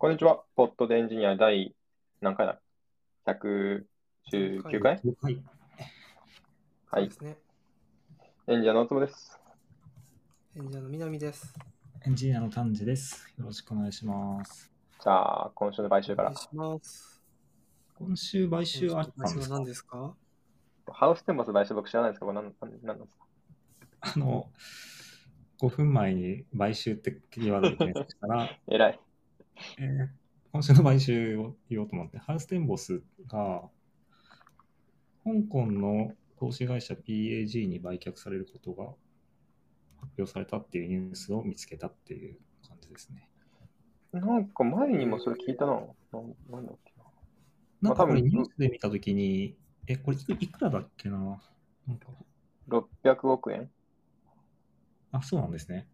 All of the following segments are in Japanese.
こんにちは。ポッドでエンジニア第何回だ ?119 回？はい。で。すね。エンジニアのおつぼです。エンジニアの南です。エンジニアの丹治です。よろしくお願いします。じゃあ、今週の買収からお願い。します。今週買収あったん今週はですか何ですか？ハウステンボス買収僕知らないですけど、これ何何何なんですか？あの、5分前に買収ってキーワードで検索したら、偉い。えー今週の買収を言おうと思って、ハウステンボスが香港の投資会社 PAG に売却されることが発表されたっていうニュースを見つけたっていう感じですね。なんか前にもそれ聞いたな。なんなんだっけな。なんかこれニュースで見たときに、え、これいくいくらだっけななんか600億円？あ、そうなんですね。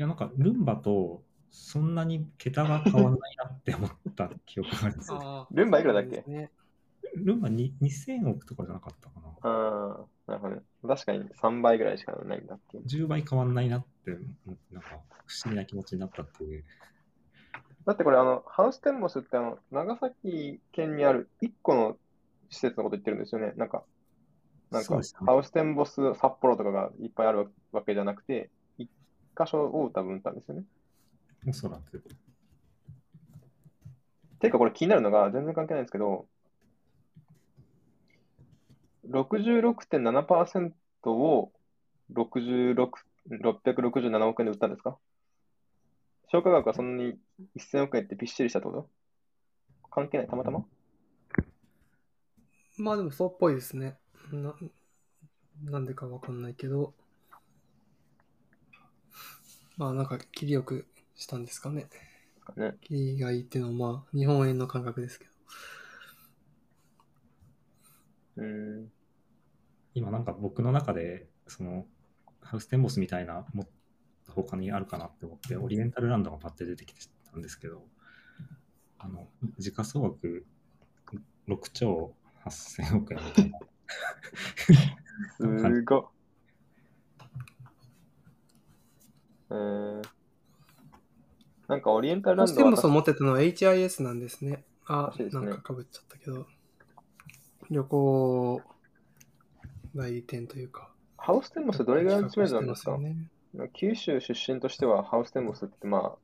いや、なんか、ルンバとそんなに桁が変わらないなって思った記憶があります。あルンバいくらだっけ？ルンバに2000億とかじゃなかったかな。ああ、なるほどね。確かに3倍ぐらいしかないんだっていう。10倍変わらないなって、なんか、不思議な気持ちになったっていう。だってこれ、あの、ハウステンボスってあの、長崎県にある1個の施設のこと言ってるんですよね。なんか、なんかね、ハウステンボス札幌とかがいっぱいあるわけじゃなくて、1箇所を多分打ったんですよね。おそらく。ていうかこれ気になるのが全然関係ないんですけど、66.7%を66 667億円で売ったんですか？消化額はそんなに1000億円ってびっしりしたってこと？関係ない？たまたま？まあでもそうっぽいですね。ななんでかわかんないけど。まあなんか切りよくしたんですかね。ね。切りがいいっていうのはまあ日本円の感覚ですけど。うーん。今なんか僕の中で、その、ハウステンボスみたいな、もっと他にあるかなって思って、オリエンタルランドがパッて出てきてたんですけど、あの、時価総額6兆8000億円みたいな。すごっ。えー、なんかオリエンタルランドはハウステンボスを持ってたのは HIS なんですね。あねなんかかぶっちゃったけど。旅行代理店というか。ハウステンボスどれぐらいの知名度なんですか？ね九州出身としてはハウステンボスってまあ、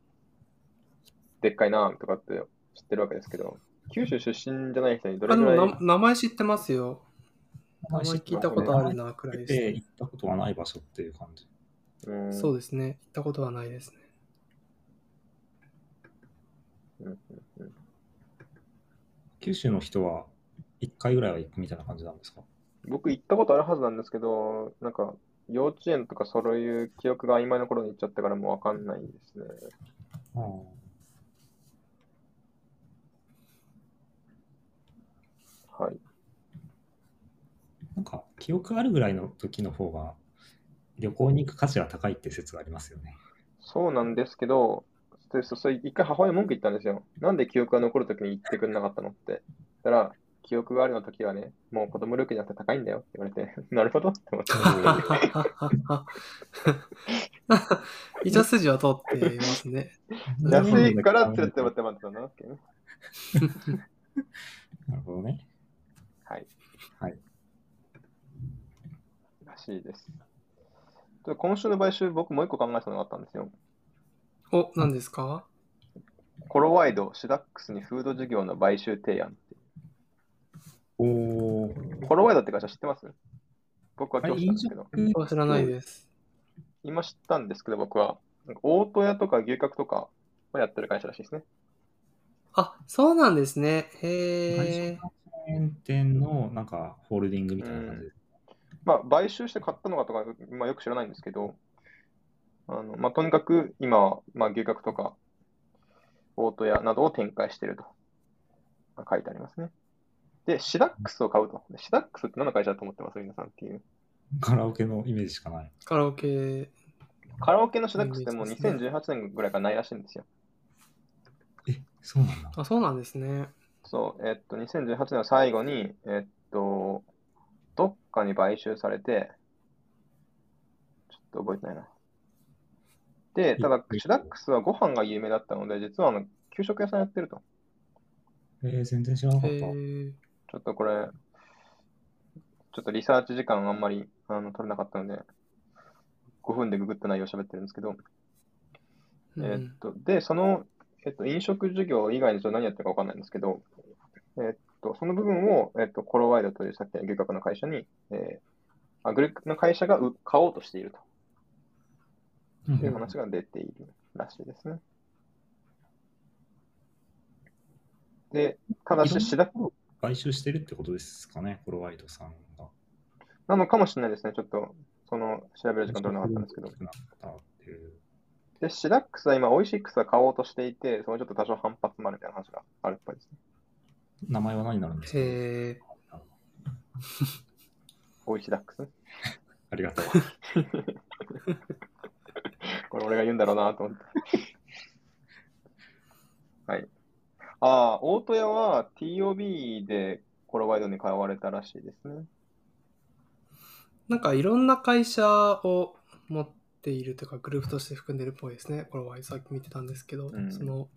でっかいなとかって知ってるわけですけど、九州出身じゃない人にどれぐらいもな名前知ってますよ。名前聞いたことあるな、くらいです、で行ったことはない場所っていう感じ。うんそうですね。行ったことはないですね。うんうんうん九州の人は1回ぐらいは行くみたいな感じなんですか？僕行ったことあるはずなんですけど、なんか幼稚園とかそういう記憶が曖昧な頃に行っちゃってからもうわかんないですね。あはい。なんか記憶あるぐらいの時の方が旅行に行く価値が高いって説がありますよね。そうなんですけど、でそ一回母親に文句言ったんですよ。なんで記憶が残るときに言ってくれなかったのって。だから、記憶があるの時はね、もう子供料金じゃなくて高いんだよって言われて、なるほどって思って。一応筋は通っていますね。安いからって言ってもらって待ってたんだなっね。なるほどね。はい。はい。らしいです。で今週の買収、僕もう一個考えたのがあったんですよ。お、何ですか？コロワイド、シダックスにフード事業の買収提案って。おーコロワイドって会社知ってます？僕は今日知ったんですけど。飲は知らないです。今知ったんですけど、僕は。大戸屋とか牛角とかをやってる会社らしいですね。あ、そうなんですね。外へえ。食チェーン店のなんかホールディングみたいな感じです。まあ、買収して買ったのかとか、まあ、よく知らないんですけど、あのまあ、とにかく今は、まあ、牛角とか大戸屋などを展開していると、まあ書いてありますね。で、シダックスを買うと。でシダックスって何の会社だと思ってます？皆さんっていう。カラオケのイメージしかない。カラオケ。カラオケのシダックスってもうイメージですね2018年ぐらいからないらしいんですよ。え、そうなんだ。あ、そうなんですね。そう、えっと、2018年の最後に、えっと、どっかに買収されて、ちょっと覚えてないな。で、ただい、シダックスはご飯が有名だったので、実はあの給食屋さんやってると。えー、全然知らなかった。ちょっとこれ、ちょっとリサーチ時間あんまりあの取れなかったので、5分でググった内容を喋ってるんですけど、うんえーっと、で、その、えっと、飲食授業以外にちょっと何やってるか分かんないんですけど、えーっと、その部分を、えっと、コロワイドというさっきの牛角の会社に、えー、あグループの会社がう買おうとしているうんという話が出ているらしいですね。で、ただし、シダック買収してるってことですかね、コロワイドさんが。なのかもしれないですね。ちょっと、その、調べる時間取れなかったんですけど。で、シダックスは今、オイシックスは買おうとしていて、そのちょっと多少反発もあるみたいな話があるっぽいですね。名前は何になるんですか？へえ。オイシダックス？ありがとう。これ俺が言うんだろうなと思って。はい。ああ、大戸屋は TOB でコロワイドに買われたらしいですね。なんかいろんな会社を持っているというか、グループとして含んでるっぽいですね。これはさっき見てたんですけど、うんその、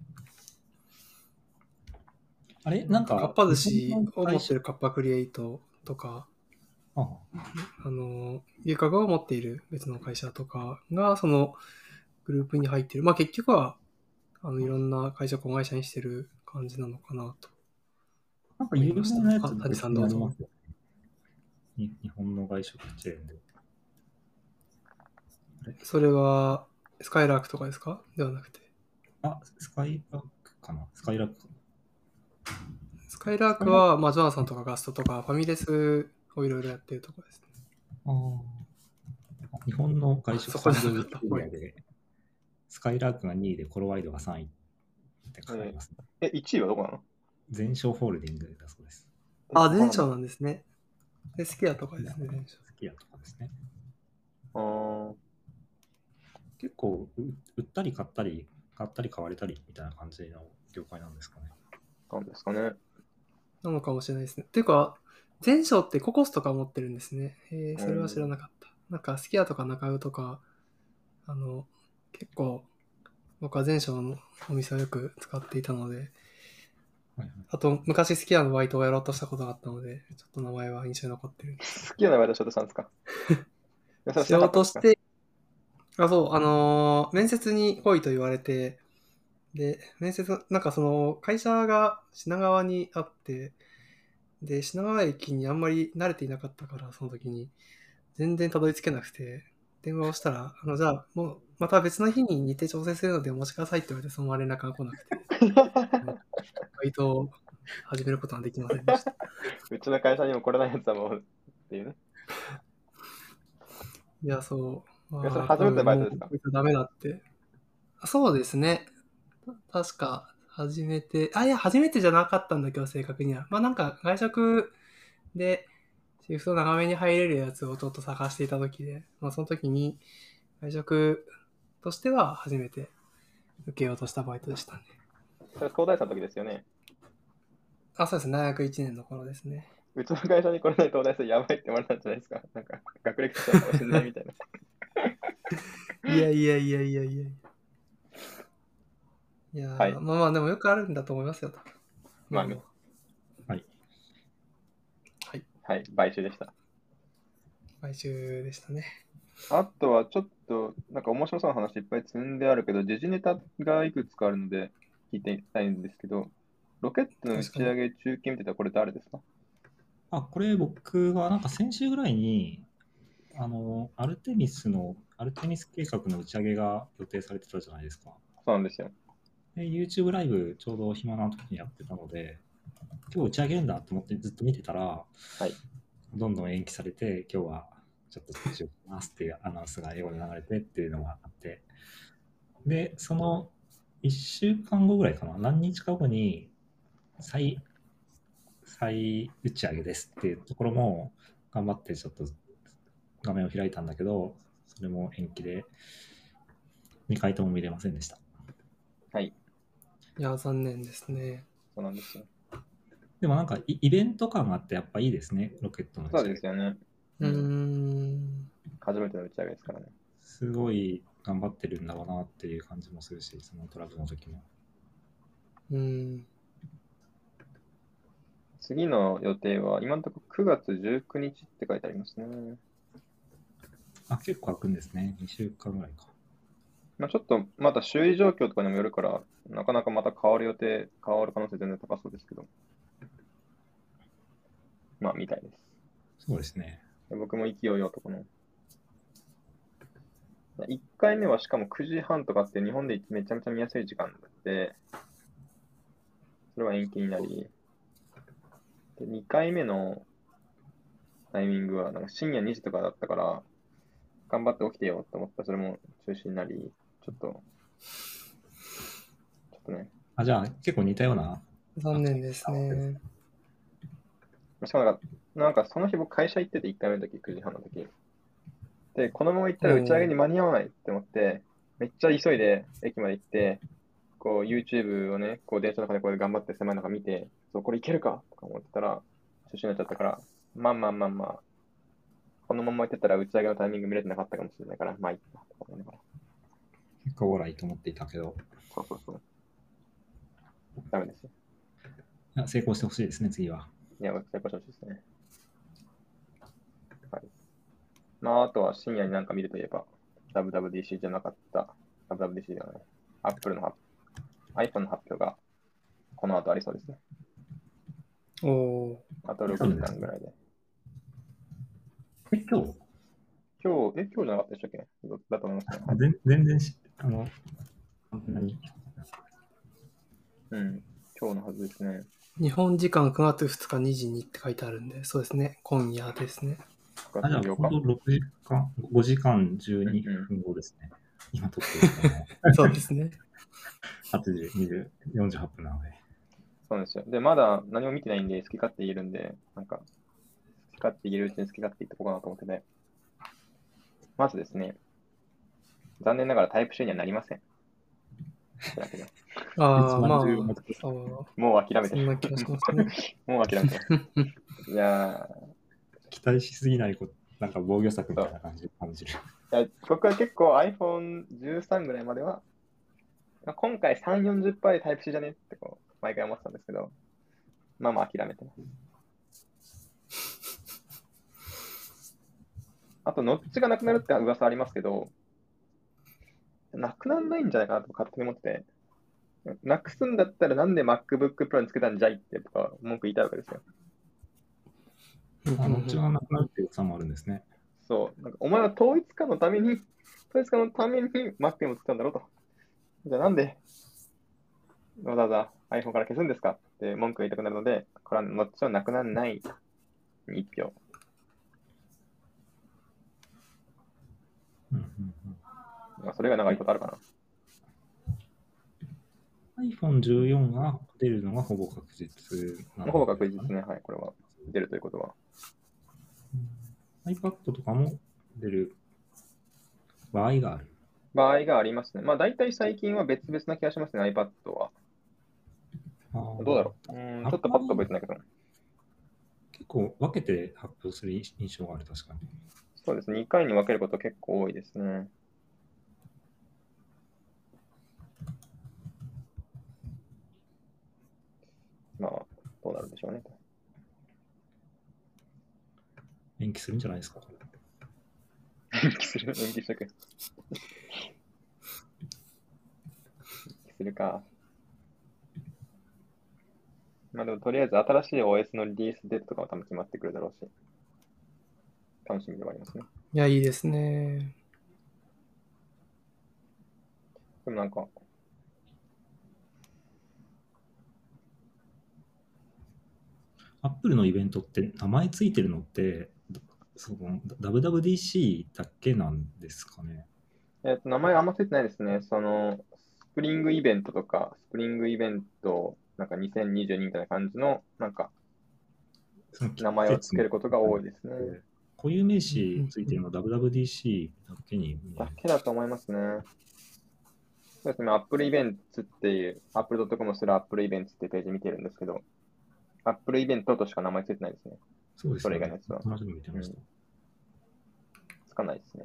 あれ？なんか、かっぱ寿司を持ってるカッパクリエイトとか、ああ。の、牛角を持っている別の会社とかが、そのグループに入ってる。まあ結局は、あの、いろんな会社を子会社にしてる感じなのかなと。なんか有名なやつあ谷さんどうぞ。日本の外食チェーンで。それは、スカイラークとかですか？ではなくて。あ、スカイラックかな。スカイラックかスカイラークは、まあ、ジョナサンとかガストとか、ファミレスをいろいろやってるところですね。なあー日本の外食産業なかったエリアで、スカイラークが2位でコロワイドが3位って書いてありますね。え、1位はどこなの？全商ホールディングだそうです。あ、全商なんですね。で、スキヤとかですね、全商。スキヤとかですね。あー結構う売ったり買ったり、買ったり買われたりみたいな感じの業界なんですかね。なんですかね。なのかもしれないですね。っていうか、全商ってココスとか持ってるんですね。へえ、それは知らなかった。なんか、スキヤとか中尾とか、あの、結構、僕は全商のお店をよく使っていたので、はいはい、あと、昔スキヤのバイトをやろうとしたことがあったので、ちょっと名前は印象に残ってる。好きなバイトしようとしたんですか？しようとして、あ、そう、あのー面接に来いと言われて、で、面接、なんかその、会社が品川にあって、で、品川駅にあんまり慣れていなかったから、その時に、全然たどり着けなくて、電話をしたら、あの、じゃあ、もう、また別の日に日程調整するのでお待ちくださいって言われて、そのまま連絡が来なくて、バイトを始めることはできませんでした。うちの会社にも来れないやつはもうっていうね。いや、そう。まいやそれ初めてのバイトですか？ダメだって。あそうですね。確か、初めて、あ、いや、初めてじゃなかったんだけど、正確には。まあなんか、外食で、シフト長めに入れるやつをちょっと探していた時で、まあその時に、外食としては初めて受けようとしたバイトでしたね。それ東大生の時ですよね。あ、そうですね。大学1年の頃ですね。うちの会社に来れない東大生やばいって言われたんじゃないですか。なんか、学歴者かもしれないみたいな。いやいやいやいやいや。いやー、はいまあまあ、でもよくあるんだと思いますよ。多分まあね。はい。はい。はい、買収でした。買収でしたね。あとはちょっと、なんか面白そうな話いっぱい積んであるけど、時事ネタがいくつかあるので聞いてみたいんですけど、ロケットの打ち上げ中継見てたこれ誰ですか？あ、これ僕はなんか先週ぐらいに、あの、アルテミスの、アルテミス計画の打ち上げが予定されてたじゃないですか。そうなんですよ。で、YouTube ライブちょうど暇な時にやってたので、今日打ち上げるんだと思ってずっと見てたら、はい。どんどん延期されて、今日はちょっと中止をしますっていうアナウンスが英語で流れてっていうのがあって、で、その1週間後ぐらいかな、何日か後に再、再打ち上げですっていうところも頑張ってちょっと画面を開いたんだけど、それも延期で2回とも見れませんでした。はい。いや、残念ですね。そうなんですよ。でもなんかイイベント感があってやっぱいいですね、ロケットの打ちそう上げですよね。うーん。初めての打ち上げですからね。すごい頑張ってるんだろうなっていう感じもするし、そのトラブルの時も。うん。次の予定は、今のところ9月19日って書いてありますね。あ、結構空くんですね。2週間ぐらいか。まあ、ちょっとまた周囲状況とかにもよるから、なかなかまた変わる予定、変わる可能性全然高そうですけど。まあ、みたいです。そうですね。で僕も勢いよとこの。1回目はしかも9時半とかって日本でめちゃめちゃ見やすい時間で、それは延期になり、で2回目のタイミングはなんか深夜2時とかだったから、頑張って起きてよって思ったらそれも中止になり、ちょっと、ちょっとね、あ、じゃあ結構似たような。残念ですね。しかもなんか、なんかその日僕会社行ってて1回目の時、9時半の時。で、このまま行ったら打ち上げに間に合わないって思って、めっちゃ急いで駅まで行って、こう YouTube をね、こう電車の中でこう頑張って狭い中見て、そう、これいけるかとか思ってたら、中止になっちゃったから、まあまあまあまあ、このまま行ってたら打ち上げのタイミング見れてなかったかもしれないから、まあいいかとか思いながら。結構オーライと思っていたけど、そうそうそう。ダメですよ。いや成功してほしいですね、次は。いや、成功してほしいですね。はい。まあ、あとは深夜になんか見るといえば、WWDC じゃなかった、WWDC ではない、Apple の発 iPhone の発表がこの後ありそうですね。おおあと6時間ぐらいで。え、今日？今日、え、今日じゃなかったでしたっけ？だと思いますね。あ全全然し、あの、何うん。今日のはずですね。ー。日本時間9月2日2時にって書いてあるんで、そうですね。今夜ですね。9あ、じゃあ、月8本日。当6時間、5時間12分後ですね。今撮ってるの そうですね。8時20 48分なので。そうなんですよ。で、まだ何も見てないんで、好き勝手言えるんで、なんか、好き勝手言えるうちに好き勝手言ってこうかなと思ってね。まずですね、残念ながらタイプ C にはなりません。ああ、まあ、もう諦めてる。もう諦めてる。いや期待しすぎないこと、なんか防御策みたいな感じで感じる。ーいや僕は結構 iPhone13 ぐらいまでは、まあ今回3、40%でタイプ C じゃねってこう毎回思ってたんですけど、まあまあ諦めてます。あと、ノッチがなくなるって噂ありますけど、なくならないんじゃないかなと勝手に思ってて、なくすんだったらなんで MacBook Pro につけたんじゃいって僕は文句言いたいわけですよ。あの、うちはなくなるっていう噂もあるんですね。そう。なんかお前は統一化のために、統一化のために Mac にも作ったんだろうと。じゃあなんでわざわざ iPhone から消すんですかって文句が言いたくなるので、これはもちろんなくならないに一票。うんそれが長いことあるかな。iPhone14 が出るのがほぼ確実なのほぼ確実ですね。はい、これは。出るということは。うん iPad とかも出る場合がある。場合がありますね。まあ大体最近は別々な気がしますね、iPad は。どうだろう。うん、ちょっとパッと覚えてないけど。結構分けて発表する印象がある、確かに。そうですね。2回に分けること結構多いですね。まあ、どうなるんでしょうね。延期するんじゃないですか？延期する？延期しとく。延期するか。まあでもとりあえず新しい OS のリリースデートとかも多分決まってくるだろうし、楽しみではありますね。いや、いいですね。でもなんか、アップルのイベントって名前ついてるのって、その WWDC だけなんですかね。えっと、名前あんまついてないですね。その、スプリングイベントとか、スプリングイベント、なんか2022みたいな感じの、なんか、名前をつけることが多いですね。固有名詞ついてるの WWDC だけに。だけだと思いますね。そうですね、Apple Events っていう、Apple.com する Apple Events っていうページ見てるんですけど、Apple イベントとしか名前ついてないですね。そうですね。それ以外のやつは同じの見てました。つかないですね。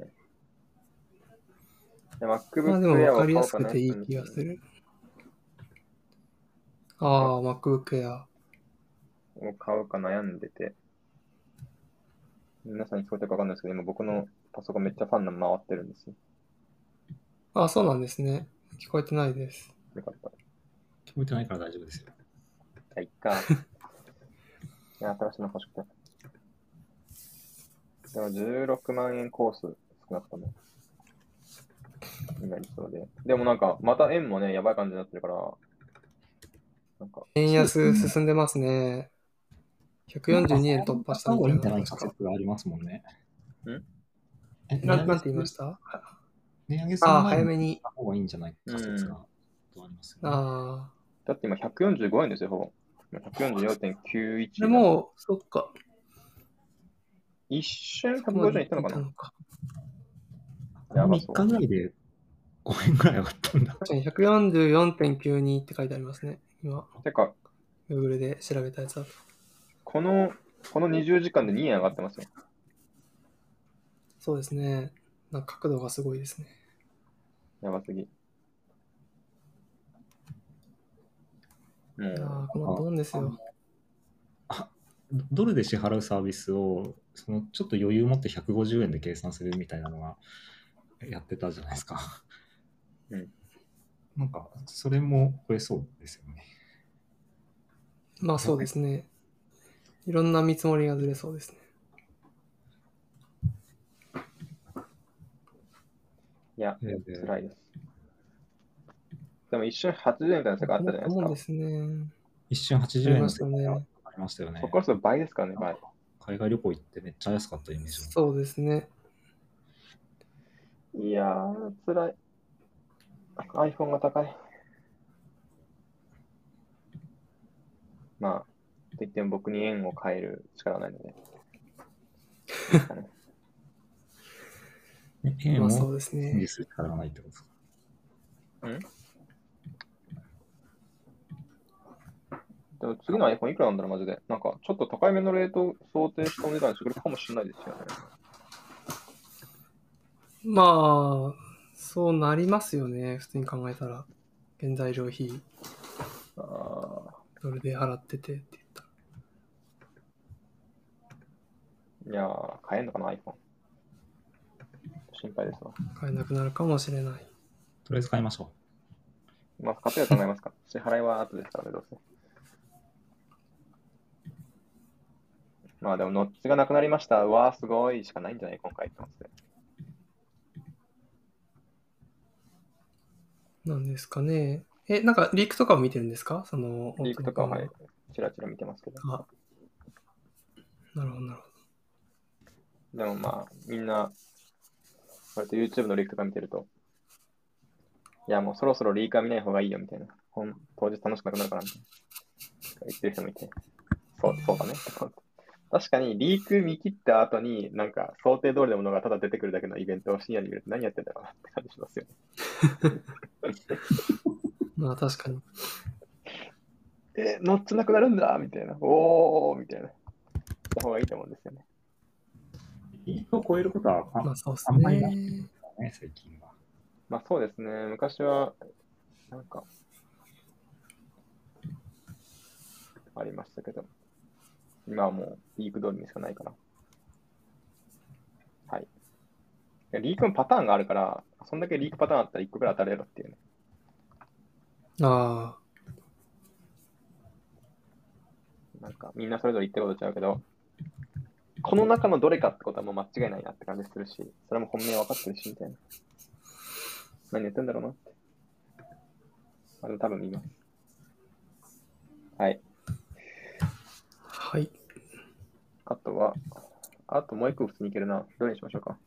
でまあ MacBook でも Air 分かりやを買おうかなすくていい気がする。ああ、MacBook Air。を買うか悩んでて、皆さんに聞こえてるかわかんないですけど、今僕のパソコンめっちゃファンの回ってるんですよ。あそうなんですね。聞こえてないです。よかった。聞こえてないから大丈夫ですよ。じゃあ、いっか。新しいの欲しくて。でも16万円コース、少なくとも。になりそうで。でもなんか、また円もね、やばい感じになってるから、なんか、円安進んでますね。142円突破した方がいいんみたいな。じゃない仮確か説がありますもんね。ん？えななんて言いました？値上げするああ、前に早めに。方がいいんじゃない仮説がとありますよね。ああ。だって今145円ですよ、ほぼ。144.91。でも、そっか。一瞬150円いったのかな？かやば3そう日ぐらいで5円ぐらい上がったんだ。確かに144.92って書いてありますね。今、てか、Google で調べたやつだと。この、この20時間で2円上がってますよ。そうですね。なんか角度がすごいですね。やばすぎ。もいやーう、このドンですよ。ドルで支払うサービスをそのちょっと余裕持って150円で計算するみたいなのがやってたじゃないですか。うん。なんか、それも超えそうですよね。まあそうですね。いろんな見積もりがずれそうですね。いや、えー辛いです。でも一瞬80円みたいな世界あったじゃないですか。もんですね。一瞬80円の世界がありましたよねそこ。からすると倍ですからね、倍。海外旅行行ってめっちゃ安かったイメージがそうですね。いやー、辛い。iPhone が高い。まあ、と言っても僕に円を変える力はないので。円まあそうをです維持ね。する力がないってことですか？でも次の iPhone いくらなんだろう、マジで。なんか、ちょっと高いめのレートを想定したお値段にしてくれるかもしれないですよね。まあ、そうなりますよね。普通に考えたら。原材料費、あドルで払っててって言ったいやー、買えんのかな、iPhone。心配ですわ。買えなくなるかもしれない。とりあえず買いましょまあ、買っては考えますか。支払いは後ですからね、どうせ。まあでも、ノッチがなくなりました。うわー、すごいしかないんじゃない今回ってますね。なんですかね。え、なんかリークとかを見てるんですか？その、リークとかは、は本い、チラチラ見てますけど。あ、なるほど、なるほど。でもまあ、みんな、割と YouTube のリークとか見てると、いや、もうそろそろリークは見ない方がいいよみたいな。ほん当日楽しくなくなるからみたいな。言ってる人もいて、そう、そうだね。確かに、リーク見切った後に、なんか、想定通りのものがただ出てくるだけのイベントを深夜に見ると何やってんだろうなって感じしますよね。まあ確かに。え、ノッチなくなるんだみたいな。おーみたいな。した方がいいと思うんですよね。う。リークを超えることはあまあそうですあんまりなね。ね、最近は。まあそうですね。昔は、なんか、ありましたけど、今はもうリーク通りにしかないから。はい。いやリークのパターンがあるから、そんだけリークパターンあったら1個くらい当たれるっていうね。あなんか、みんなそれぞれ言ってることちゃうけど、この中のどれかってことはもう間違いないなって感じするし、それも本命分かってるし、みたいな。何言ってんだろうなって。あの、多分見ます。はい。あ、はい。あとは、あともう一個普通にいけるな。どれにしましょうか？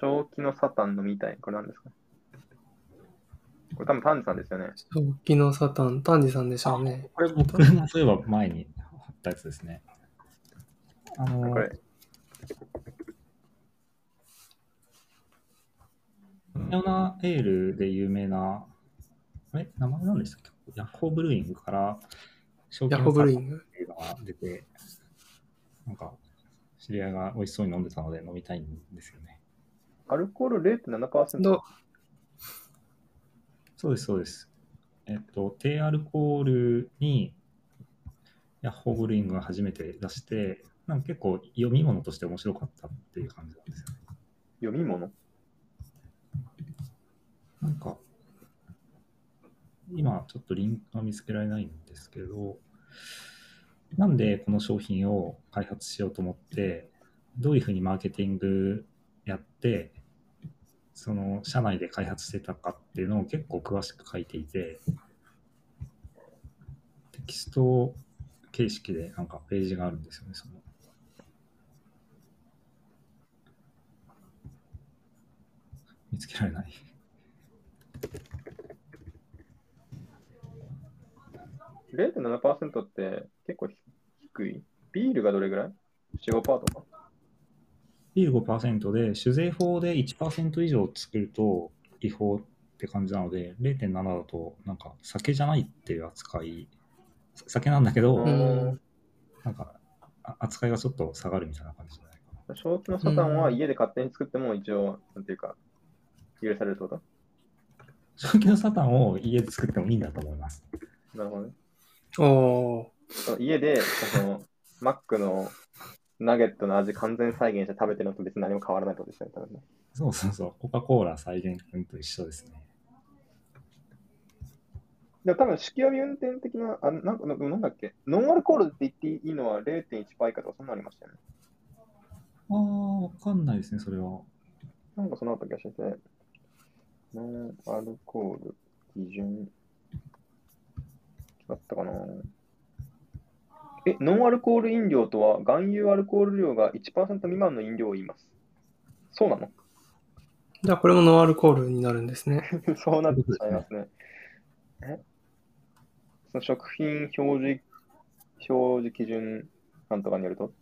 正気のサタンのみたい。これ何ですか？これ多分タンジさんですよね。正気のサタン、丹治さんでしょうね。これ僕もそういえば前に貼ったやつですね。あのこれ。ヨナエールで有名な、あれ？名前何でしたっけ？ヤッホーブルーイングから正ヤホーブルーイング。っていうのが出て、なんか、知り合いが美味しそうに飲んでたので飲みたいんですよね。アルコール0.7%。どうそうです、そうです。えっと、低アルコールにヤッホーブルーイングが初めて出して、なんか結構読み物として面白かったっていう感じなんですよね。読み物？なんか、今ちょっとリンクが見つけられないんですけど、なんでこの商品を開発しようと思って、どういうふうにマーケティングやって、その社内で開発してたかっていうのを結構詳しく書いていて、テキスト形式でなんかページがあるんですよね、その。見つけられない。0.7%って結構低い？ビールがどれぐらい ?4、5%とか？ビール5%で、酒税法で1%以上作ると違法って感じなので、0.7だと、なんか酒じゃないっていう扱い、酒なんだけど、うんなんかあ扱いがちょっと下がるみたいな感じじゃないかな。正気のサタンは家で勝手に作っても一応、なんていうか、許されるってこと？正気のサタンを家で作ってもいいんだと思います。なるほどね。お家で、その、マックのナゲットの味完全再現して食べてるのと別に何も変わらないってことですよね、多分ね。そうそうそう、コカ・コーラ再現君と一緒ですね。でも多分、酒気帯び運転的な、あなんか、ななんだっけ、ノンアルコールって言っていいのは0.1%以下とかそんなのありましたよね。ああ、わかんないですね、それは。なんかそのあった気がしてて、ノンアルコール基準、違ったかなえ、ノンアルコール飲料とは、含有アルコール量が1%未満の飲料を言います。そうなの？じゃあこれもノンアルコールになるんですね。そうなってしまいますね。え？その食品表示、表示基準なんとかによると？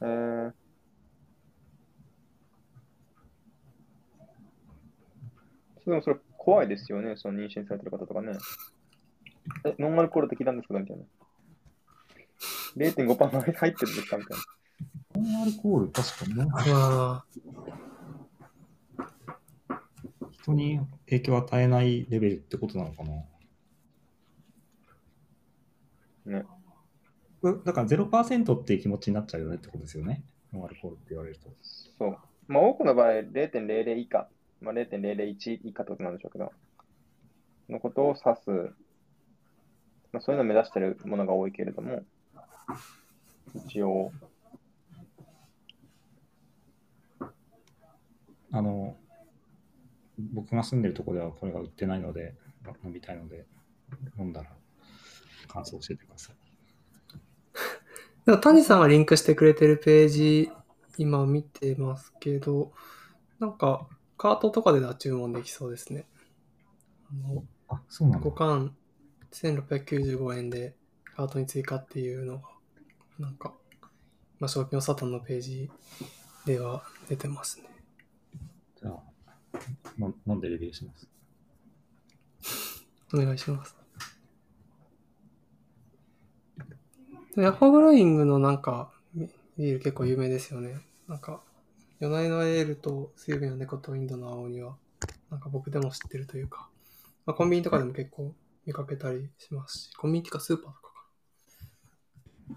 えー、でもそれ怖いですよね、その妊娠されてる方とかね。え、ノンアルコールって聞いたんですけど、みたいな。0.5%入ってるんですかみたいな。ノンアルコール、確かにノンアルまあ、人に影響を与えないレベルってことなのかなね。うだから0%っていう気持ちになっちゃうよねってことですよね。ノンアルコールって言われると。そう。まあ、多くの場合、0.00以下、まあ、0.001以下ってことなんでしょうけど、のことを指す、まあ、そういうのを目指しているものが多いけれども、一応、あの、僕が住んでるところではこれが売ってないので、飲みたいので、飲んだら感想教えてください。でも谷さんがリンクしてくれてるページ、今見てますけど、なんか、カートとかでは注文できそうですね。あのあ、そうなんだ5。巻1695円でカートに追加っていうのが、なんか、まあ、賞金のサタンのページでは出てますね。じゃあ、の飲んでレビューします。お願いします。ヤッホーブルーイングのなんか、ビビール結構有名ですよね。なんか、夜な夜なエールと水分の猫とインドの青には、なんか僕でも知ってるというか、まあ、コンビニとかでも結構見かけたりしますし、コンビニっていうかスーパーとか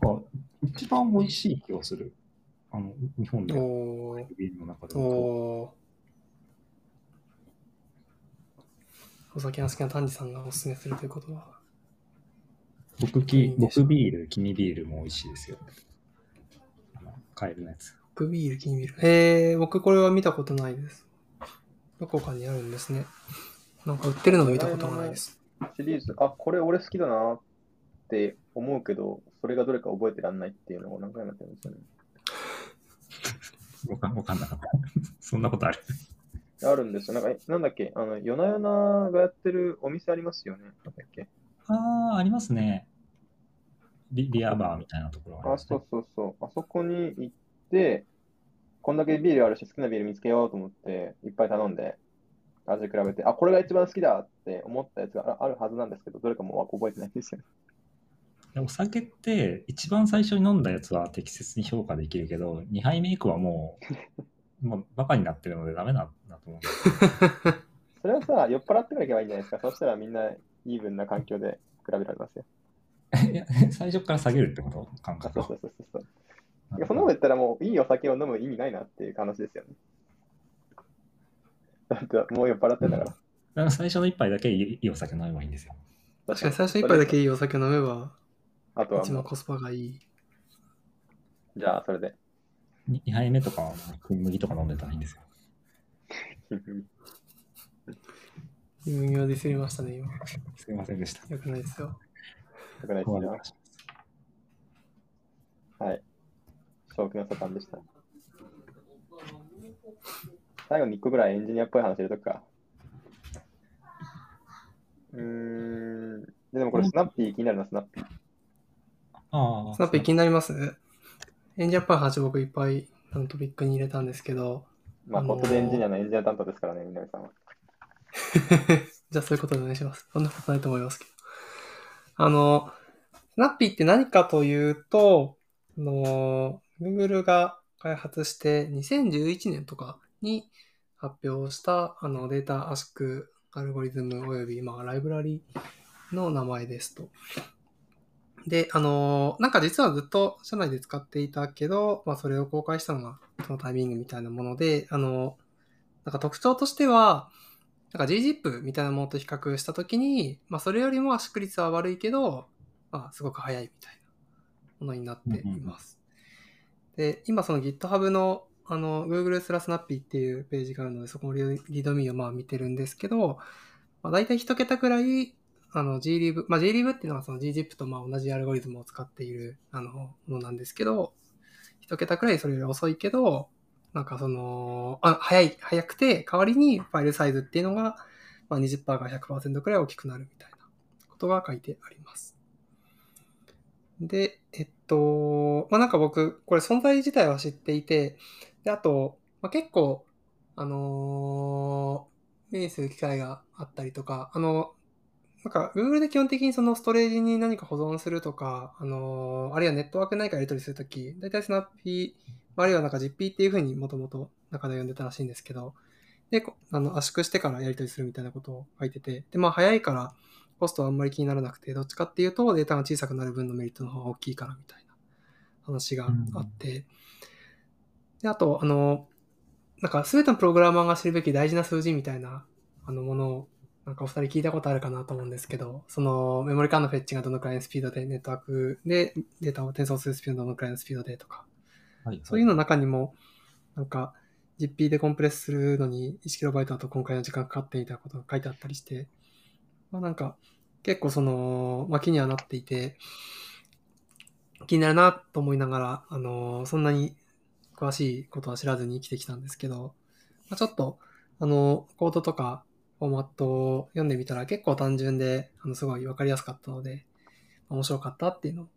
かなんか一番美味しい気がする。あの、日本でな。おー、ビールの中でも。おー。お酒が好きな丹治さんがおすすめするということは、僕き僕ビール、君ビールも美味しいですよ。あのカエルのやつ。僕ビール、金ビール。えー、僕これは見たことないです。どこかにあるんですね。なんか売ってるのを見たことがないです。シリーズ、あ、これ俺好きだなって思うけど、それがどれか覚えてらんないっていうのを何回もやってるんですよね。わかわかんなかった。そんなことある。あるんですよ。なんか、えなんだっけ、あの、夜な夜ながやってるお店ありますよね。なんだっけ？ああ、ありますね。リリアバーみたいなところがありあ、そうそうそう。あそこに行って、こんだけビールあるし、好きなビール見つけようと思って、いっぱい頼んで、味比べて、あ、これが一番好きだって思ったやつがああるはずなんですけど、どれかもう覚えてないんですよね。でお酒って一番最初に飲んだやつは適切に評価できるけど、2杯目以降はもう、もうバカになってるのでダメなんだと思う。それはさ、酔っ払ってからいけばいいんじゃないですか。そしたらみんなイーブンな環境で比べられますよ。いや最初から下げるってこと？感あ覚をそうそうそうそうそう。いやそんなこと言ったらもういいお酒を飲む意味ないなっていう話ですよね。だってもう酔っ払ってんだから。だから最初の一杯だけいいいいお酒飲めばいいんですよ。確かに最初一杯だけいいお酒飲めば、あとはもう、一番コスパがいい。じゃあそれで。2杯目とかは麦とか飲んでたらいいんですよ。麦をディスりましたね、今。すいませんでした。よくないですよ。よくないですよはい。正気のサタンでした。最後に1個ぐらいエンジニアっぽい話入れとくか。うーん。でもこれスナッピー気になるな、スナッピー。ああ、スナップ気になりますエンジンアッパー話僕いっぱいあのトピックに入れたんですけど、まあ、あのーホットでエンジニアのエンジニア担当ですからね、南さんは。じゃあそういうことでお願いします。そんなことないと思いますけど。あの、スナッピーって何かというと、あの、Google が開発して2011年とかに発表したあのデータ圧縮アルゴリズムおよび、まあ、ライブラリの名前ですと。で、あの、なんか実はずっと社内で使っていたけど、まあそれを公開したのがそのタイミングみたいなもので、あの、なんか特徴としては、なんか gzip みたいなものと比較したときに、まあそれよりも圧縮率は悪いけど、まあすごく速いみたいなものになっています。で、今その GitHub のあの Google スラスナッピーっていうページがあるので、そこのリドミーをまあ見てるんですけど、まあ、大体一桁くらいあの glib、まあ glib っていうのはその gzip とまあ同じアルゴリズムを使っているあのものなんですけど、一桁くらいそれより遅いけど、なんかその、あ、早い、早くて、代わりにファイルサイズっていうのが、まあ、20%から100%くらい大きくなるみたいなことが書いてあります。で、えっと、まあ、なんか僕、これ存在自体は知っていて、で、あと、まあ、結構、あのー目にする機会があったりとか、あの、なんか Google で基本的にそのストレージに何か保存するとか、あのーあるいはネットワーク内からやり取りするとき、大体スナッピー、あるいはなんか ZP っていうふうにもともと中で呼んでたらしいんですけど、で、あの圧縮してからやり取りするみたいなことを書いてて、で、まあ早いからコストはあんまり気にならなくて、どっちかっていうとデータが小さくなる分のメリットの方が大きいからみたいな話があって、で、あと、あの、なんか全てのプログラマーが知るべき大事な数字みたいなあのものを、なんかお二人聞いたことあるかなと思うんですけど、そのメモリ間のフェッチがどのくらいのスピードで、ネットワークでデータを転送するスピードがどのくらいのスピードでとか、はい、そういうの中にも、なんか、GP でコンプレスするのに 1KB だと今回の時間かかってみたいなことが書いてあったりして、まあなんか、結構その、まあ気にはなっていて、気になるなと思いながら、あの、そんなに詳しいことは知らずに生きてきたんですけど、まあ、ちょっと、あの、コードとかフォーマットを読んでみたら結構単純で、あの、すごいわかりやすかったので、面白かったっていうのを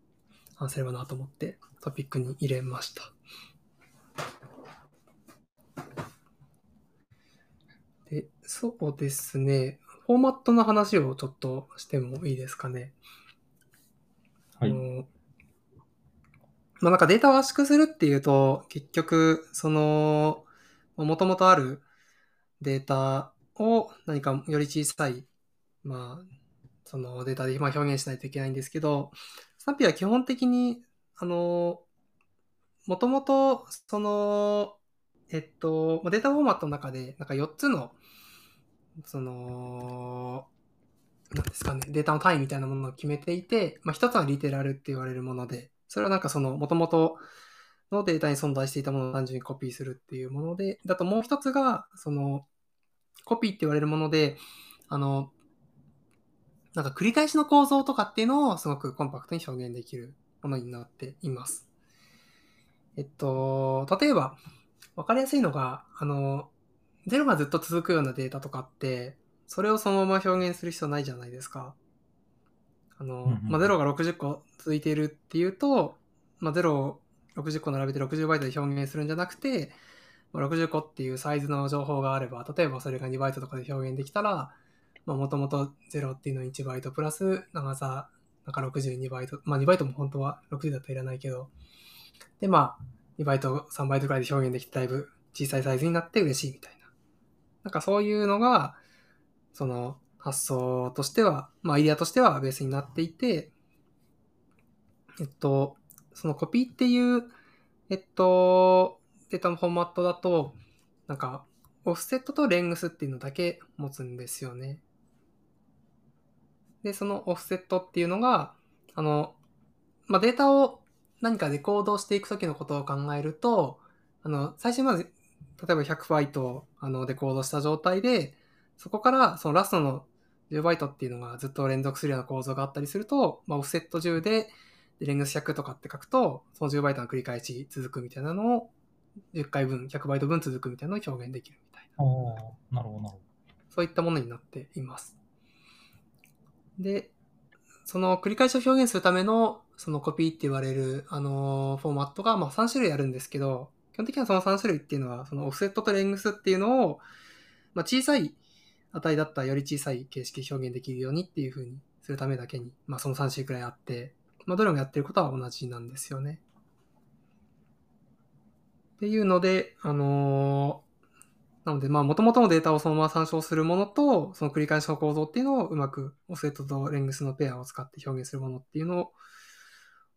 話せればなと思ってトピックに入れました。で、そうですね。フォーマットの話をちょっとしてもいいですかね。はいあのまあ、なんかデータを圧縮するっていうと、結局、その、もともとあるデータを何かより小さい、まあ、そのデータでまあ表現しないといけないんですけど、スナッピーは基本的に、あの、もともと、その、えっと、まあデータフォーマットの中で、なんか4つの、その、なんですかね、データの単位みたいなものを決めていて、まあ、一つはリテラルって言われるもので、それはなんかその、もともとのデータに存在していたものを単純にコピーするっていうもので、だともう一つが、その、コピーって言われるもので、あの、なんか繰り返しの構造とかっていうのをすごくコンパクトに表現できるものになっています。えっと、例えば、わかりやすいのが、あの、ゼロがずっと続くようなデータとかって、それをそのまま表現する必要ないじゃないですか。あの、うんうんまあ、0が60個続いているっていうと、まあ、0を60個並べて60バイトで表現するんじゃなくて、まあ、60個っていうサイズの情報があれば、例えばそれが2バイトとかで表現できたら、まあ、もともと0っていうのに1バイトプラス長さなんか62バイト、まあ2バイトも本当は60だったらいらないけど、で、まあ、2バイト、3バイトくらいで表現できてだいぶ小さいサイズになって嬉しいみたいな。なんかそういうのが、その発想としては、まあアイデアとしてはベースになっていて、えっと、そのコピーっていう、えっと、データのフォーマットだと、なんか、オフセットとレングスっていうのだけ持つんですよね。で、そのオフセットっていうのが、あの、まあ、データを何かデコードしていくときのことを考えると、あの、最初まず、例えば100バイトあのデコードした状態で、そこからそのラストの10バイトっていうのがずっと連続するような構造があったりすると、まあ、オフセット10で、でレングス100とかって書くと、その10バイトの繰り返し続くみたいなのを、10回分、100バイト分続くみたいなのを表現できるみたいな。ああ、なるほど、なるほそういったものになっています。で、その繰り返しを表現するための、そのコピーって言われる、あのフォーマットが、まあ3種類あるんですけど、基本的にはその3種類っていうのは、そのオフセットとレングスっていうのを、まあ小さい値だったらより小さい形式表現できるようにっていう風にするためだけに、まあその3種類くらいあって、まあどれもやってることは同じなんですよね。っていうので、あのなので、まあ、元々のデータをそのまま参照するものと、その繰り返しの構造っていうのをうまくオフセットとレングスのペアを使って表現するものっていうの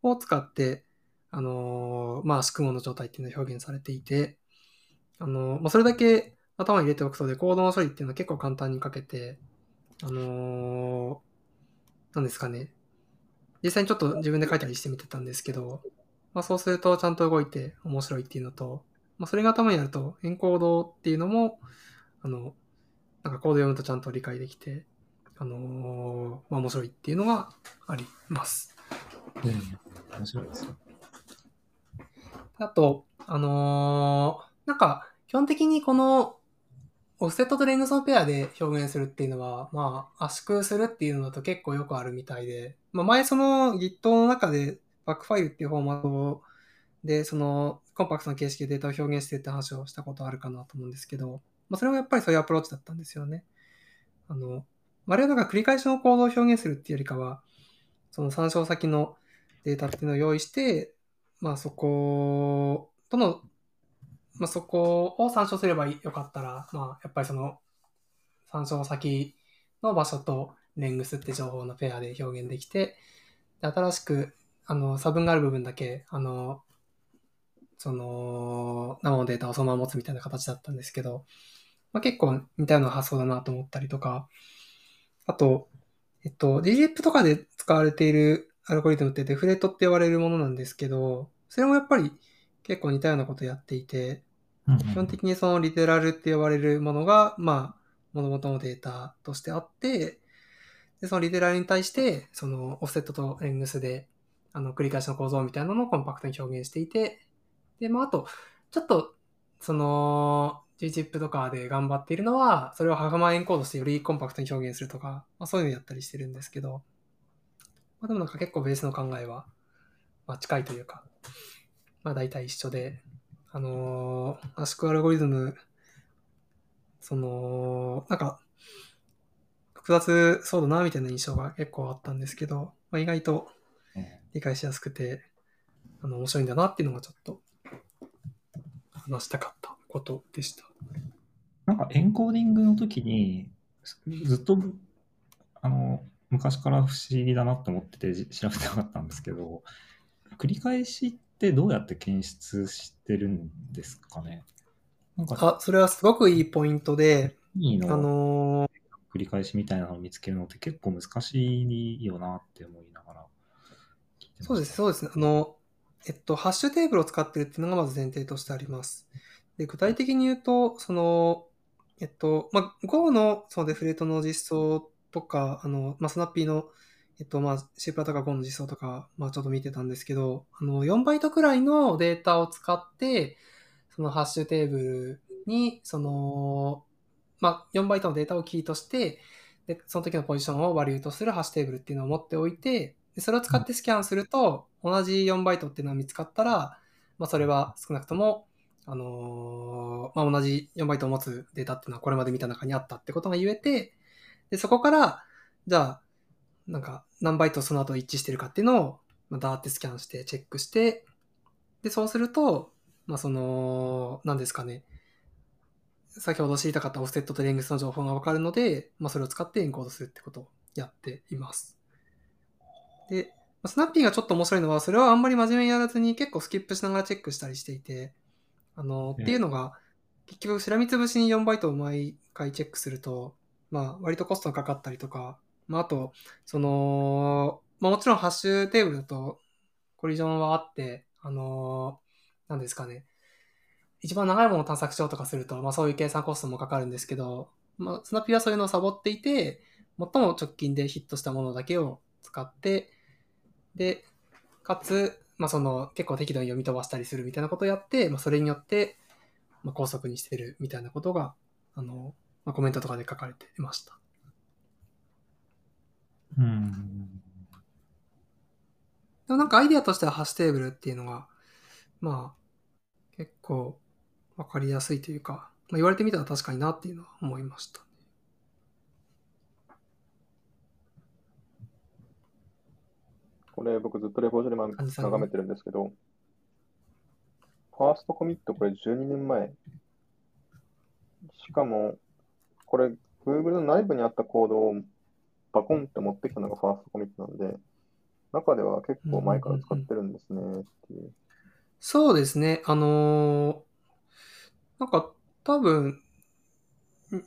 を使って、あのーまあ、仕組むの状態っていうのを表現されていて、あのーまあ、それだけ頭に入れておくと、で、コードの処理っていうのは結構簡単に書けて、あのーなんですかね。実際にちょっと自分で書いたりしてみてたんですけど、まあ、そうするとちゃんと動いて面白いっていうのと、まあ、それが頭にあると、エンコードっていうのも、あの、なんかコード読むとちゃんと理解できて、あのーまあ、面白いっていうのがあります。うん、面白いですよ。あと、あのーなんか、基本的にこの、オフセットとレングスのペアで表現するっていうのは、まあ、圧縮するっていうのだと結構よくあるみたいで、まあ、前その Git の中でバックファイルっていうフォーマットで、そのコンパクトな形式でデータを表現してって話をしたことあるかなと思うんですけど、まあ、それもやっぱりそういうアプローチだったんですよね。あの、我々が繰り返しの行動を表現するっていうよりかは、その参照先のデータっていうのを用意して、まあそことの、まあそこを参照すればよかったら、まあやっぱりその参照先の場所とレングスって情報のペアで表現できて、で新しくあの差分がある部分だけ、あの、その生のデータをそのまま持つみたいな形だったんですけど、まあ、結構似たような発想だなと思ったりとか、あと、えっと、DGIP とかで使われているアルゴリズムってデフレートって呼ばれるものなんですけど、それもやっぱり結構似たようなことやっていて、うんうん基本的にそのリテラルって呼ばれるものが、まあ、元々のデータとしてあって、で、そのリテラルに対して、そのオフセットとレングスで、あの、繰り返しの構造みたいなのをコンパクトに表現していて、で、まあ、あと、ちょっと、その、GZIP とかで頑張っているのは、それをハガマエンコードしてよりコンパクトに表現するとか、まあ、そういうのやったりしてるんですけど、まあ、でもなんか結構ベースの考えは、まあ、近いというか、まあ、大体一緒で、あのー、圧縮アルゴリズム、その、なんか、複雑そうだな、みたいな印象が結構あったんですけど、まあ、意外と理解しやすくて、あの、面白いんだなっていうのがちょっと、話したかったことでした。なんかエンコーディングの時に、ずっと、あの、昔から不思議だなと思っててじ調べてなかったんですけど、繰り返しってどうやって検出してるんですかね？なんか、あ、それはすごくいいポイントで、あいいの？のー繰り返しみたいなのを見つけるのって結構難しいよなって思いながら。そうです、そうですね。あの、えっと、ハッシュテーブルを使ってるっていうのがまず前提としてあります。で、具体的に言うと、その、えっと、まあ、Go のそのデフレートの実装とか、あの、まあ、スナッピーの、えっと、まあ、C プラとか Go の実装とか、まあ、ちょっと見てたんですけど、あの、4バイトくらいのデータを使って、そのハッシュテーブルに、その、まあ、4バイトのデータをキーとして、で、その時のポジションをバリューとするハッシュテーブルっていうのを持っておいて、でそれを使ってスキャンすると、同じ4バイトっていうのが見つかったら、まあ、それは少なくとも、あのーまあ、同じ4バイトを持つデータっていうのはこれまで見た中にあったってことが言えて、で、そこから、じゃあ、なんか何バイトその後一致してるかっていうのを、まあ、ダーってスキャンしてチェックして、で、そうすると、まあその、何ですかね。先ほど知りたかったオフセットとレングスの情報がわかるので、まあそれを使ってエンコードするってことをやっています。で、スナッピーがちょっと面白いのは、それはあんまり真面目にやらずに結構スキップしながらチェックしたりしていて、あの、っていうのが、結局しらみつぶしに4バイトを毎回チェックすると、まあ割とコストがかかったりとか、まああと、その、まあもちろんハッシュテーブルだとコリジョンはあって、あのなんですかね。一番長いものを探索しようとかすると、まあそういう計算コストもかかるんですけど、まあスナピーはそういうのをサボっていて、最も直近でヒットしたものだけを使って、で、かつ、まあその結構適度に読み飛ばしたりするみたいなことをやって、まあそれによって、まあ高速にしてるみたいなことが、あの、まあ、コメントとかで書かれていました。うん。でもなんかアイデアとしてはハッシュテーブルっていうのが、まあ、結構わかりやすいというか、まあ、言われてみたら確かになっていうのは思いました。これ僕ずっとレポートで眺めてるんですけど、ファーストコミットこれ12年前。しかも、これ Google の内部にあったコードをバコンって持ってきたのがファーストコミットなんで、中では結構前から使ってるんですねっていう。そうですね。あのーなんか多分、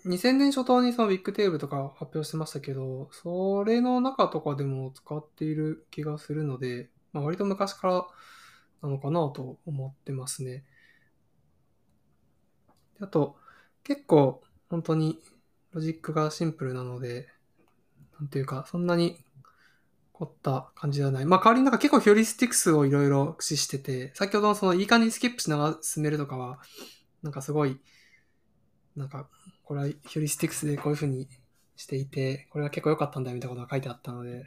2000年初頭にそのビッグテーブルとか発表してましたけど、それの中とかでも使っている気がするので、まあ、割と昔からなのかなと思ってますね。あと、結構本当にロジックがシンプルなので、なんていうか、そんなに凝った感じではない。まあ代わりになんか結構ヒュリスティクスをいろいろ駆使してて、先ほどのそのいい感じにスキップしながら進めるとかは、なんかすごい、なんか、これはヒュリスティクスでこういう風にしていて、これは結構良かったんだよみたいなことが書いてあったので、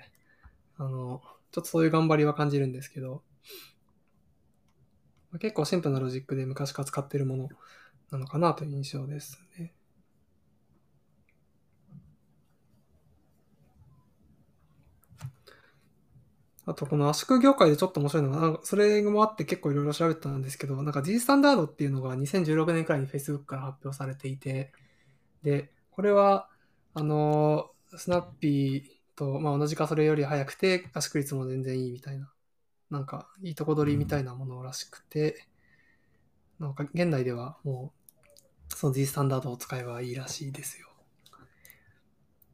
あの、ちょっとそういう頑張りは感じるんですけど、結構シンプルなロジックで昔から使ってるものなのかなという印象ですね。あと、この圧縮業界でちょっと面白いのが、なんかそれもあって結構いろいろ調べたんですけど、なんか G スタンダードっていうのが2016年くらいに Facebook から発表されていて、で、これは、あの、スナッピーと、まあ、同じかそれより早くて、圧縮率も全然いいみたいな、なんか、いいとこ取りみたいなものらしくて、なんか、現代ではもう、その G スタンダードを使えばいいらしいですよ。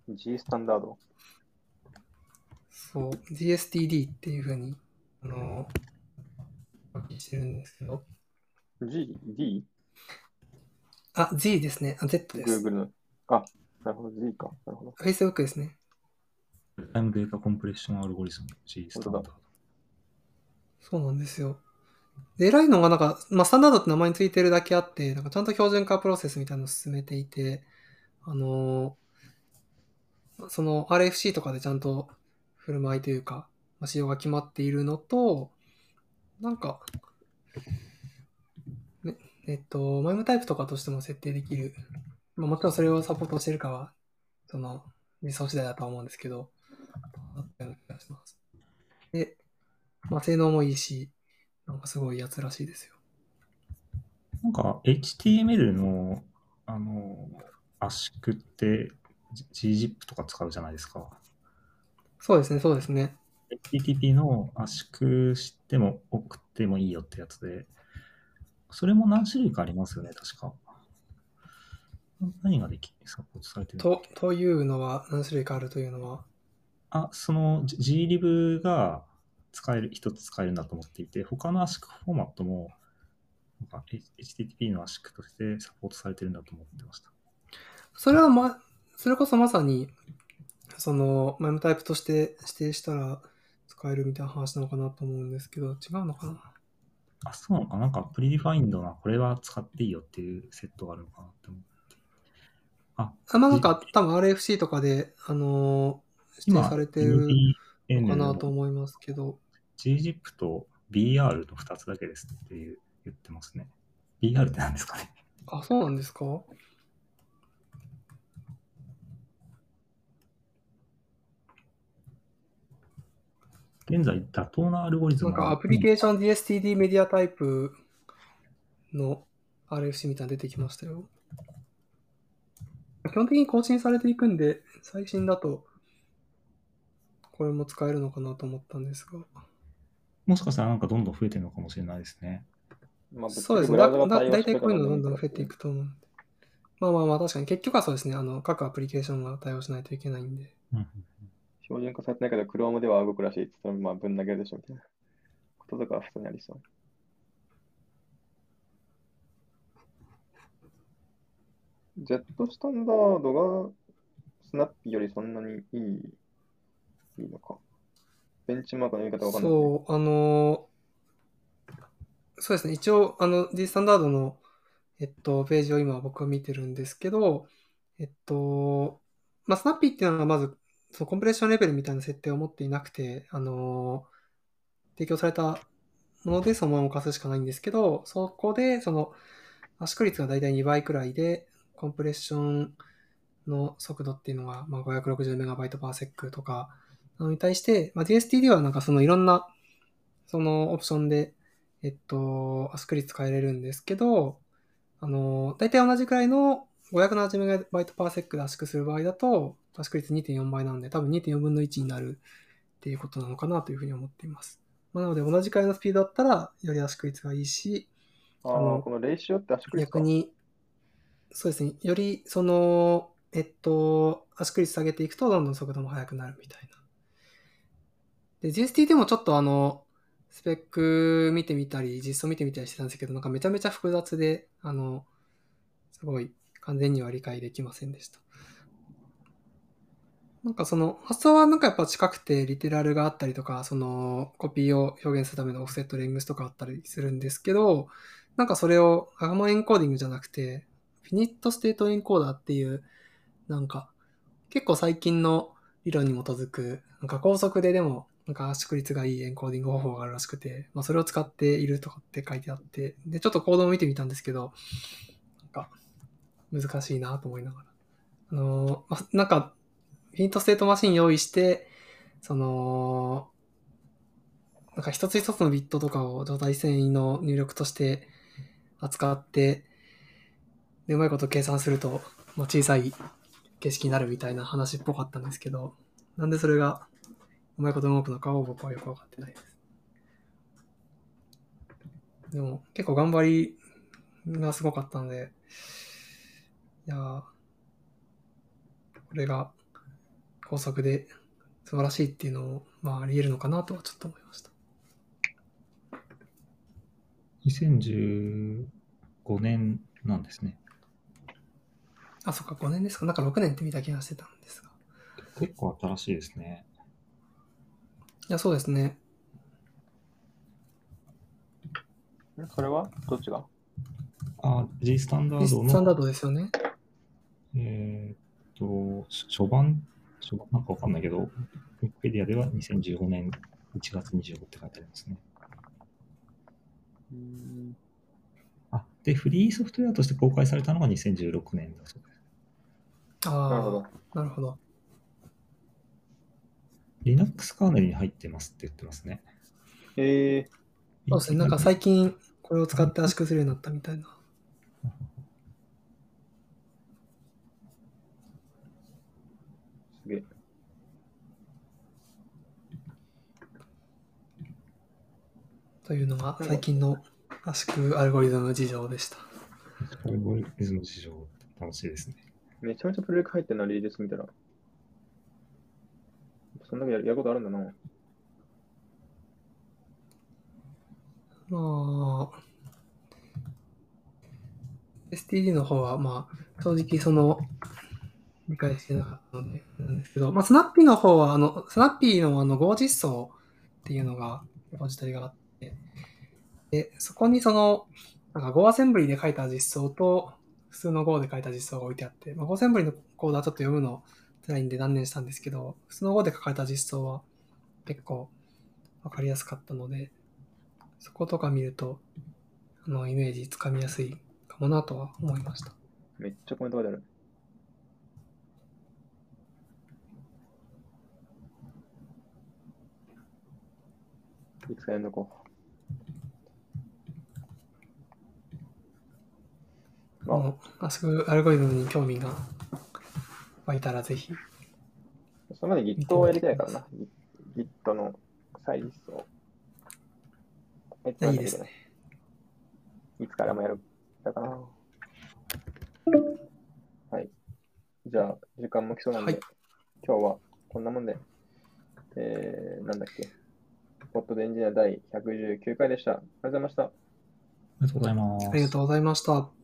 G スタンダード？そう、GSTD っていうふうに、あの、表記してるんですけど、G、D? あ、Z ですね。あ、Z です。Google の。あ、なるほど、Z か。なるほど。Facebook ですね。タイムデータコンプレッションアルゴリズム G スタンダード。そうなんですよ。で、偉いのがなんか、まあ、スタンダードって名前についてるだけあって、なんかちゃんと標準化プロセスみたいなのを進めていて、あのーその RFC とかでちゃんと振る舞いというか、まあ、仕様が決まっているのと、なんか、ね、えっと、マイムタイプとかとしても設定できる。まあ、もちろんそれをサポートしてるかは、その、理想次第だとは思うんですけど、あったような気がします。で、まあ、性能もいいし、なんかすごいやつらしいですよ。なんか HTML のあの圧縮って Gzip とか使うじゃないですか。そうですね、そうですね。HTTP の圧縮しても送ってもいいよってやつで、それも何種類かありますよね、確か。何ができ、サポートされてるのと、というのは、何種類かあるというのは、あ、その glib が使える、一つ使えるんだと思っていて、他の圧縮フォーマットも、HTTP の圧縮としてサポートされてるんだと思ってました。それはま、それこそまさに、その、 MIME タイプとして指定したら使えるみたいな話なのかなと思うんですけど、違うのかな？あ、そうなのか？ななんか predefined な、これは使っていいよっていうセットがあるのかなって思って。あ、あ、まあなんか、多分 RFC とかで、あのー指定今、されてるのかなとの思いますけど、Gzip と BR の2つだけですっていう言ってますね。BR って何ですかね？あ、そうなんですか？現在、妥当なアルゴリズムなんかアプリケーション DSTD メディアタイプの RFC みたいなの出てきましたよ。基本的に更新されていくんで、最新だとこれも使えるのかなと思ったんですが。もしかしたらなんかどんどん増えてるのかもしれないですね。まあ、そうですね。だだ大体こういうのどんどん増えていくと思うんで。まあまあまあ確かに結局はそうですね。あの各アプリケーションが対応しないといけないんで。うん標準化されてないけど、Chrome では動くらしいって言ったら、まあ、ぶん投げるでしょみたいなこととかは普通にありそう。ジェットスタンダードがスナッピーよりそんなにいいいいのか。ベンチマークの言い方わかんない、そう、あのそうですね。一応、あの、D スタンダードの、えっと、ページを今僕は見てるんですけど、えっと、まあ、スナッピーっていうのがまず、そのコンプレッションレベルみたいな設定を持っていなくて、あの提供されたものでそのまま貸すしかないんですけど、そこで、その、圧縮率がだいたい2倍くらいで、コンプレッションの速度っていうのが、まあ、560メガバイトパーセックとか、なのに対して、まあ、DSTD はなんかそのいろんな、そのオプションで、えっと、圧縮率変えれるんですけど、あの、大体同じくらいの570メガバイトパーセックで圧縮する場合だと、圧縮率2.4倍なんで、多分2.4分の1になるっていうことなのかなというふうに思っています。まあ、なので、同じくらいのスピードだったら、より圧縮率がいいし、ああのあ、このレイシオって圧縮率か逆に、そうですね、よりその、えっと、圧縮率下げていくと、どんどん速度も速くなるみたいな。で、GST でもちょっとあの、スペック見てみたり、実装見てみたりしてたんですけど、なんかめちゃめちゃ複雑で、あの、すごい完全には理解できませんでした。なんかその発想はなんかやっぱ近くてリテラルがあったりとか、そのコピーを表現するためのオフセットレングスとかあったりするんですけど、なんかそれをアガモエンコーディングじゃなくて、フィニットステートエンコーダーっていう、なんか結構最近の理論に基づく、なんか高速ででもなんか圧縮率がいいエンコーディング方法があるらしくて、まあそれを使っているとかって書いてあって、で、ちょっとコードを見てみたんですけど、難しいなと思いながら。あのーなんか、フィニットステートマシン用意して、その、なんか一つ一つのビットとかを状態遷移の入力として扱って、で、うまいこと計算すると、まあ、小さい景色になるみたいな話っぽかったんですけど、なんでそれがうまいこと動くのかを僕はよくわかってないです。でも結構頑張りがすごかったので、いやーこれが高速で素晴らしいっていうのを、まあ、あり得るのかなとはちょっと思いました。2015年なんですね。あ、そっか、5年ですか。なんか6年って見た気がしてたんですが。結構新しいですね。いや、そうですね。それは？どっちが？あ、G スタンダードの、スタンダードですよね。えーっと、し初版、初版？なんかわかんないけど、ウィキペディアでは2015年1月25って書いてありますね。うんあ、で、フリーソフトウェアとして公開されたのが2016年だそうです。ああ、なるほど。なるほど。Linux カーネルに入ってますって言ってますね。えそうですね。なんか最近これを使って圧縮するようになったみたいな。ー、すげえ。というのが最近の圧縮アルゴリズム事情でした。アルゴリズム事情、楽しいですね。めちゃめちゃプロレク入ってんな、リリース見たら。そんだけやるやることあるんだな。まあ、STD の方は、まあ、正直その、理解してなかったので、なんですけど、まあ、スナッピーの方は、あの、スナッピーのあの、Go 実装っていうのが、レポジトリがあって、で、そこにその、なんか Go アセンブリで書いた実装と、普通の Go で書いた実装が置いてあって、まあ、Go アセンブリのコードはちょっと読むの辛いんで断念したんですけど、普通の Go で書かれた実装は結構わかりやすかったので、そことか見ると、あの、イメージつかみやすいかもなとは思いました。めっちゃコメント書いてある。いつかやんのこう。まあ、あの、アルゴリズムに興味が湧いたらぜひ。それまで Git をやりたいからな。Git のサイリスを。やっいんだけどね。いつからもやる。だかな。はい。じゃあ、時間も来そうなんで、はい今日はこんなもんで、えー、なんだっけ。ポットでエンジニア第119回でした。ありがとうございました。ありがとうございます。ありがとうございました。